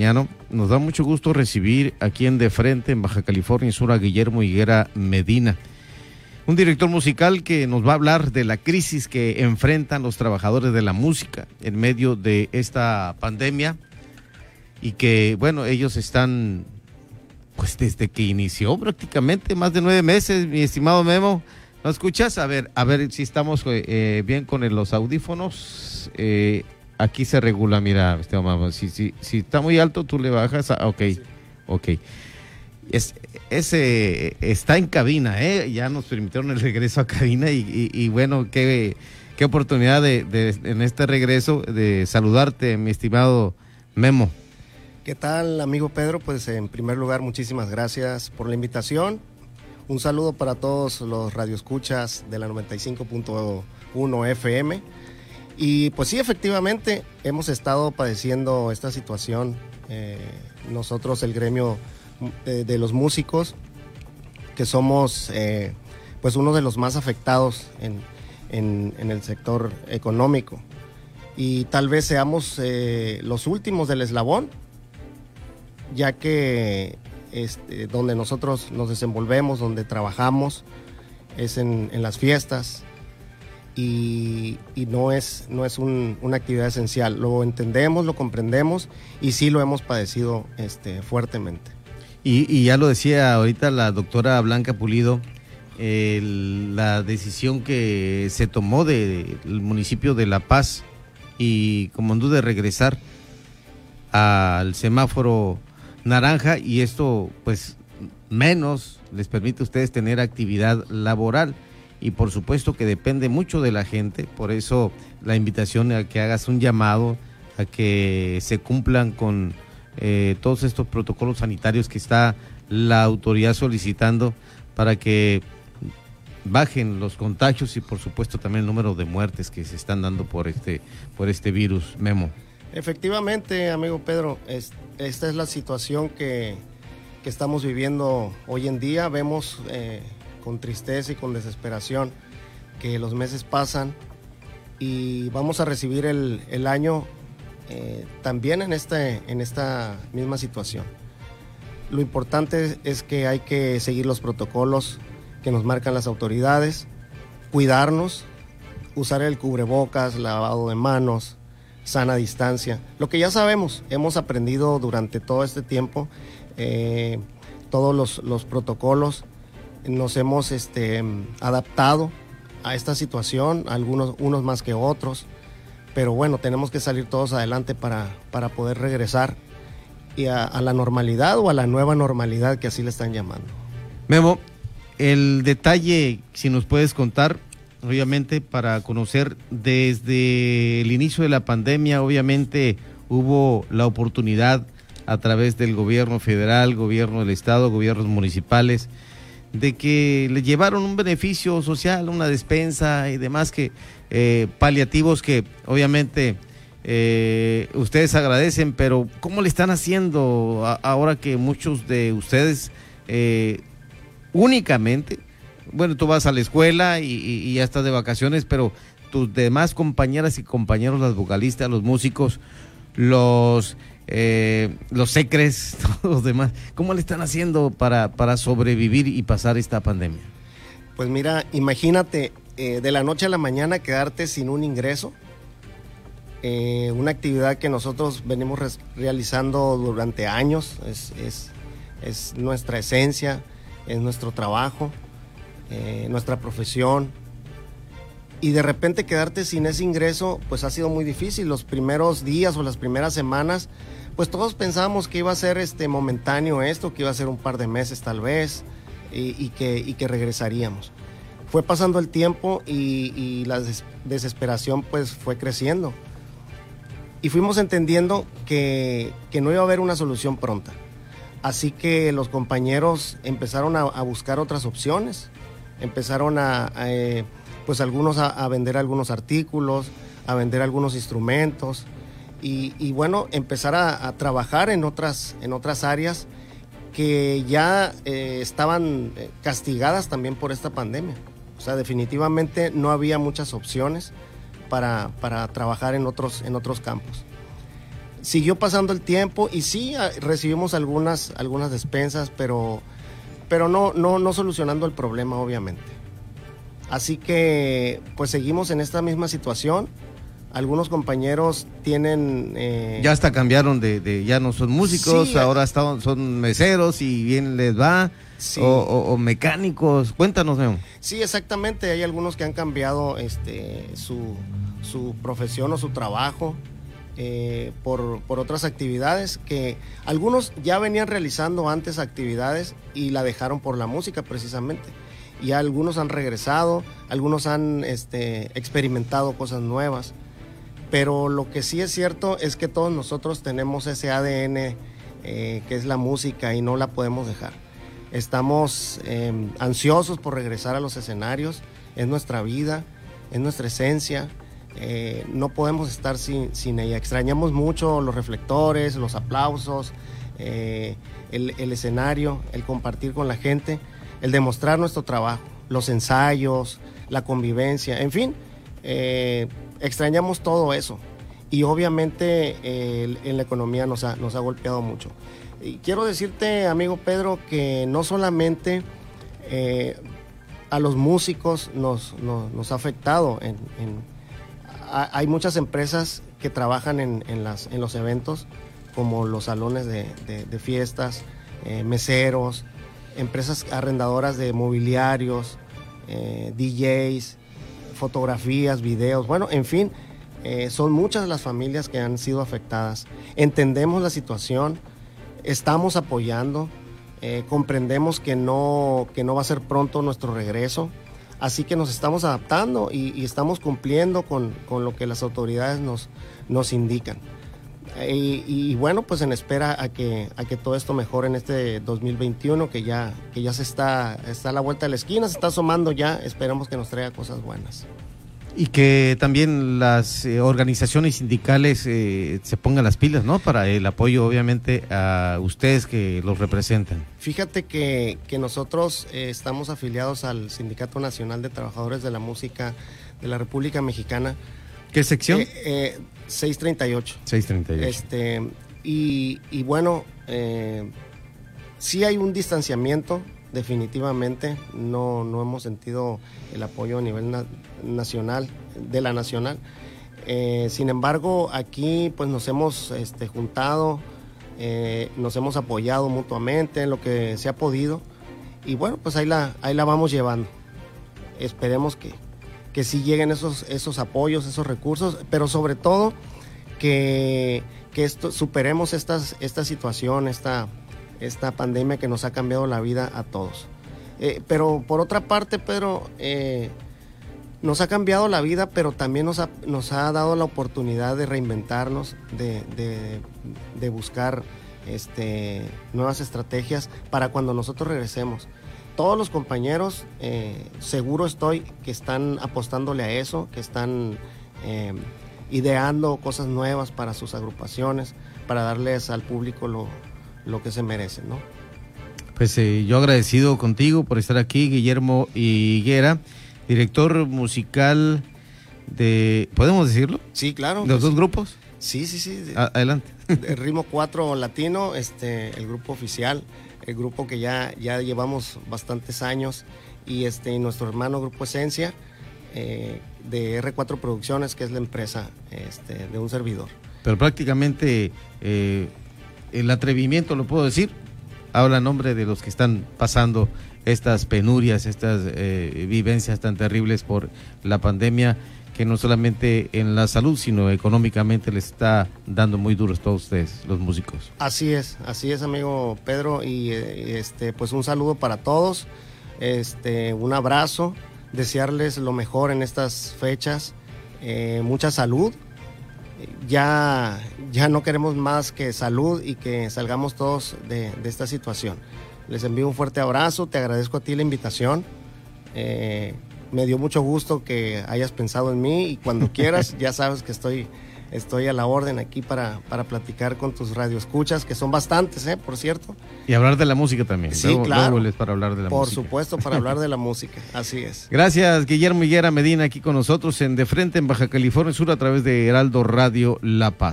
Nos da mucho gusto recibir aquí en De Frente, en Baja California Sur, a Guillermo Higuera Medina, un director musical que nos va a hablar de la crisis que enfrentan los trabajadores de la música en medio de esta pandemia y que, bueno, ellos están, pues desde que inició prácticamente más de nueve meses, mi estimado Memo. ¿No escuchas? A ver, a ver si estamos eh, bien con los audífonos. Eh, aquí se regula, mira, si, si, si está muy alto, tú le bajas. A, ok, ok. Es, ese está en cabina, ¿eh? Ya nos permitieron el regreso a cabina y, bueno, qué, qué oportunidad de, en este regreso de saludarte, mi estimado Memo. ¿Qué tal, amigo Pedro? Pues en primer lugar, muchísimas gracias por la invitación. Un saludo para todos los radioescuchas de la 95.1 FM y pues sí, efectivamente, hemos estado padeciendo esta situación. Eh, nosotros, el gremio eh, de, los músicos, que somos eh, pues uno de los más afectados en, el sector económico. Y tal vez seamos los últimos del eslabón, ya que este, donde nosotros nos desenvolvemos, donde trabajamos, es en, en las fiestas, y, no es, no es una actividad esencial. Lo entendemos, lo comprendemos y sí lo hemos padecido este, fuertemente. Y, ya lo decía ahorita la doctora Blanca Pulido, la decisión que se tomó del municipio de La Paz y como duda de regresar al semáforo naranja y esto pues menos les permite a ustedes tener actividad laboral y por supuesto que depende mucho de la gente, por eso la invitación a que hagas un llamado a que se cumplan con eh, todos estos protocolos sanitarios que está la autoridad solicitando para que bajen los contagios y por supuesto también el número de muertes que se están dando por este por este virus Memo. Efectivamente, amigo Pedro, esta es la situación que, que, estamos viviendo hoy en día. Vemos eh, con tristeza y con desesperación que los meses pasan y vamos a recibir el, año eh, también en, este, en esta misma situación. Lo importante es que hay que seguir los protocolos que nos marcan las autoridades, cuidarnos, usar el cubrebocas, lavado de manos, sana distancia. Lo que ya sabemos, hemos aprendido durante todo este tiempo, eh, todos los, los protocolos nos hemos este, adaptado a esta situación, algunos unos más que otros, pero bueno, tenemos que salir todos adelante para, para poder regresar y a, la normalidad o a la nueva normalidad que así le están llamando. Memo, el detalle, si nos puedes contar, obviamente para conocer desde el inicio de la pandemia, obviamente hubo la oportunidad a través del gobierno federal, gobierno del estado, gobiernos municipales, de que le llevaron un beneficio social, una despensa y demás que eh, paliativos que obviamente eh, ustedes agradecen, pero ¿cómo le están haciendo ahora que muchos de ustedes eh, únicamente, bueno, tú vas a la escuela y, ya estás de vacaciones, pero tus demás compañeras y compañeros, las vocalistas, los músicos, los eh, los secres, todos los demás. ¿Cómo le están haciendo para, para sobrevivir y pasar esta pandemia? Pues mira, imagínate eh, de la noche a la mañana quedarte sin un ingreso. Eh, una actividad que nosotros venimos realizando durante años, es, es, nuestra esencia, es nuestro trabajo, nuestra profesión, y de repente quedarte sin ese ingreso, pues ha sido muy difícil. Los primeros días o las primeras semanas, pues todos pensábamos que iba a ser este momentáneo esto, que iba a ser un par de meses tal vez, y, que, que regresaríamos. Fue pasando el tiempo y, la desesperación pues fue creciendo. Y fuimos entendiendo que, no iba a haber una solución pronta. Así que los compañeros empezaron a, buscar otras opciones, empezaron a, eh, pues algunos a, vender algunos artículos, a vender algunos instrumentos y, bueno, empezar a, trabajar en otras, en otras áreas que ya eh, estaban eh, castigadas también por esta pandemia. O sea, definitivamente no había muchas opciones para, trabajar en otros, en otros campos. siguió pasando el tiempo y sí recibimos algunas, algunas despensas, pero, pero no, no, no solucionando el problema, obviamente. Así que pues seguimos en esta misma situación. Algunos compañeros tienen... Eh, ya hasta cambiaron de, ya no son músicos, ahora son meseros y bien les va. O, mecánicos. Cuéntanos, Memo. Sí, exactamente. Hay algunos que han cambiado este, su, su profesión o su trabajo. Eh, por, por, otras actividades que algunos ya venían realizando antes actividades y la dejaron por la música precisamente. Y algunos han regresado, algunos han este, experimentado cosas nuevas. Pero lo que sí es cierto es que todos nosotros tenemos ese ADN eh, que es la música y no la podemos dejar. Estamos em, ansiosos por regresar a los escenarios, es nuestra vida, es nuestra esencia eh, no podemos estar sin, ella. Extrañamos mucho los reflectores, los aplausos, eh, el, escenario, el compartir con la gente, el demostrar nuestro trabajo, los ensayos, la convivencia, en fin, extrañamos todo eso. Y obviamente en la economía nos ha, nos ha golpeado mucho. Y quiero decirte, amigo Pedro, que no solamente a los músicos nos, ha afectado en hay muchas empresas que trabajan en, los eventos, como los salones de, fiestas, eh, meseros, empresas arrendadoras de mobiliarios, eh, DJs, fotografías, videos, bueno, en fin, eh, son muchas las familias que han sido afectadas. Entendemos la situación, estamos apoyando, comprendemos que no, que no va a ser pronto nuestro regreso. Así que nos estamos adaptando y, estamos cumpliendo con, lo que las autoridades nos, nos indican. Y, bueno, pues en espera a que, a que todo esto mejore en este 2021, que ya, que ya se está, está a la vuelta de la esquina, se está asomando ya, esperamos que nos traiga cosas buenas. Y que también las eh, organizaciones sindicales eh, se pongan las pilas, ¿no? Para el apoyo, obviamente, a ustedes que los representan. Fíjate que, nosotros eh, estamos afiliados al Sindicato Nacional de Trabajadores de la Música de la República Mexicana. ¿Qué sección? 638. 638. Este, y, y bueno, sí hay un distanciamiento definitivamente no, no hemos sentido el apoyo a nivel nacional, de la nacional. Eh, sin embargo, aquí pues nos hemos este, juntado, eh, nos hemos apoyado mutuamente en lo que se ha podido y bueno, pues ahí la, ahí la vamos llevando. Esperemos que, que sí lleguen esos, esos apoyos, esos recursos, pero sobre todo que, que esto, superemos esta situación, esta, esta pandemia que nos ha cambiado la vida a todos. Eh, pero por otra parte, Pedro, eh, nos ha cambiado la vida, pero también nos ha, nos ha dado la oportunidad de reinventarnos, de, buscar este, nuevas estrategias para cuando nosotros regresemos. Todos los compañeros, eh, seguro estoy, que están apostándole a eso, que están ideando cosas nuevas para sus agrupaciones, para darles al público lo, lo que se merecen, ¿no? Pues eh, yo agradecido contigo por estar aquí, Guillermo Higuera, director musical de, ¿podemos decirlo? Sí, claro. ¿Los dos grupos? Sí, sí, sí. adelante. El Ritmo 4 Latino, este, el grupo oficial, el grupo que ya, ya llevamos bastantes años, y este, nuestro hermano Grupo Esencia, eh, de R4 Producciones, que es la empresa este, de un servidor. Pero prácticamente eh, el atrevimiento, lo puedo decir, habla en nombre de los que están pasando estas penurias, estas eh, vivencias tan terribles por la pandemia, que no solamente en la salud, sino económicamente les está dando muy duros a todos ustedes, los músicos. Así es, así es, amigo Pedro, y eh, este, pues un saludo para todos, este, un abrazo, desearles lo mejor en estas fechas, eh, mucha salud, ya, ya no queremos más que salud y que salgamos todos de, esta situación. Les envío un fuerte abrazo, te agradezco a ti la invitación. Eh, me dio mucho gusto que hayas pensado en mí y cuando quieras ya sabes que estoy estoy a la orden aquí para, para platicar con tus radioescuchas, que son bastantes, ¿eh? por cierto. Y hablar de la música también. Sí, claro. para hablar de la por supuesto, para hablar de la música, así es. Gracias, Guillermo Higuera Medina, aquí con nosotros en De Frente, en Baja California Sur, a través de Heraldo Radio La Paz.